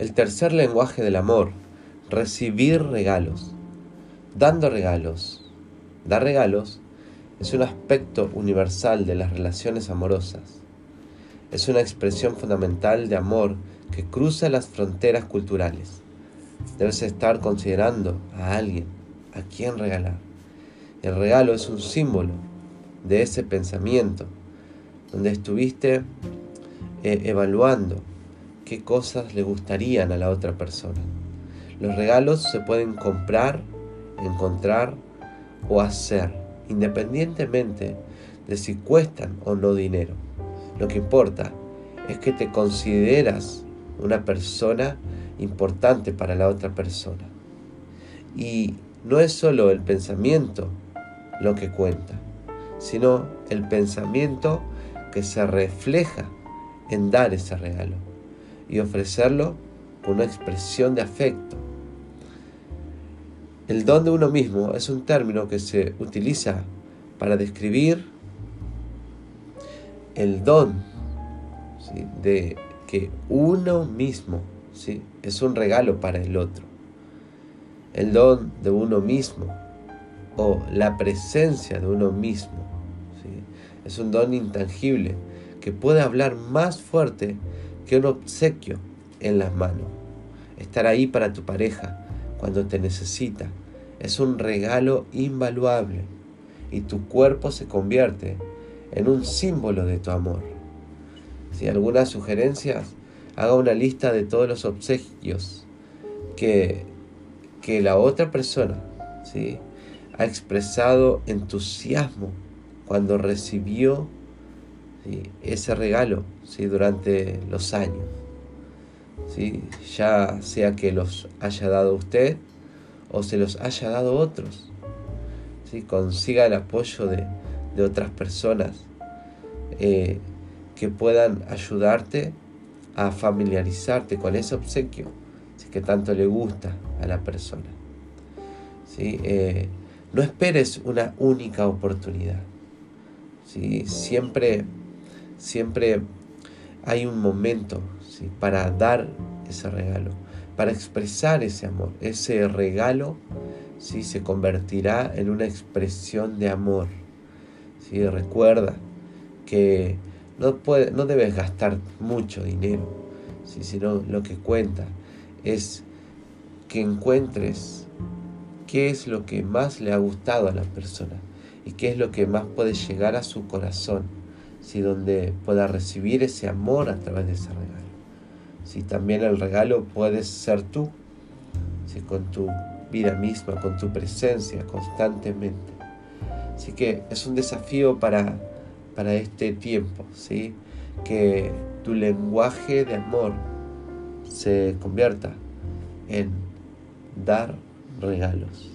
El tercer lenguaje del amor, recibir regalos. Dando regalos. Dar regalos es un aspecto universal de las relaciones amorosas. Es una expresión fundamental de amor que cruza las fronteras culturales. Debes estar considerando a alguien a quien regalar. El regalo es un símbolo de ese pensamiento, donde estuviste eh, evaluando qué cosas le gustarían a la otra persona. Los regalos se pueden comprar, encontrar o hacer, independientemente de si cuestan o no dinero. Lo que importa es que te consideras una persona importante para la otra persona. Y no es solo el pensamiento lo que cuenta, sino el pensamiento que se refleja en dar ese regalo y ofrecerlo con una expresión de afecto. El don de uno mismo es un término que se utiliza para describir el don de que uno mismo ¿sí? es un regalo para el otro. El don de uno mismo o la presencia de uno mismo es un don intangible que puede hablar más fuerte que un obsequio en las manos. Estar ahí para tu pareja cuando te necesita es un regalo invaluable y tu cuerpo se convierte en un símbolo de tu amor. Si algunas sugerencias, haga una lista de todos los obsequios que, que la otra persona ¿sí? ha expresado entusiasmo cuando recibió ese regalo ¿sí? durante los años. ¿sí? Ya sea que los haya dado usted o se los haya dado otros. ¿sí? Consiga el apoyo de, otras personas eh, que puedan ayudarte a familiarizarte con ese obsequio que tanto le gusta a la persona. ¿sí? Eh, no esperes una única oportunidad. ¿sí? Siempre Siempre hay un momento para dar ese regalo, para expresar ese amor. Ese regalo ¿sí? se convertirá en una expresión de amor. ¿sí? Recuerda que no, puede, no debes gastar mucho dinero, ¿sí? sino lo que cuenta es que encuentres qué es lo que más le ha gustado a la persona y qué es lo que más puede llegar a su corazón si donde pueda recibir ese amor a través de ese regalo. Si también el regalo puedes ser tú, si con tu vida misma, con tu presencia constantemente. Así que es un desafío para, para este tiempo, ¿sí? que tu lenguaje de amor se convierta en dar regalos.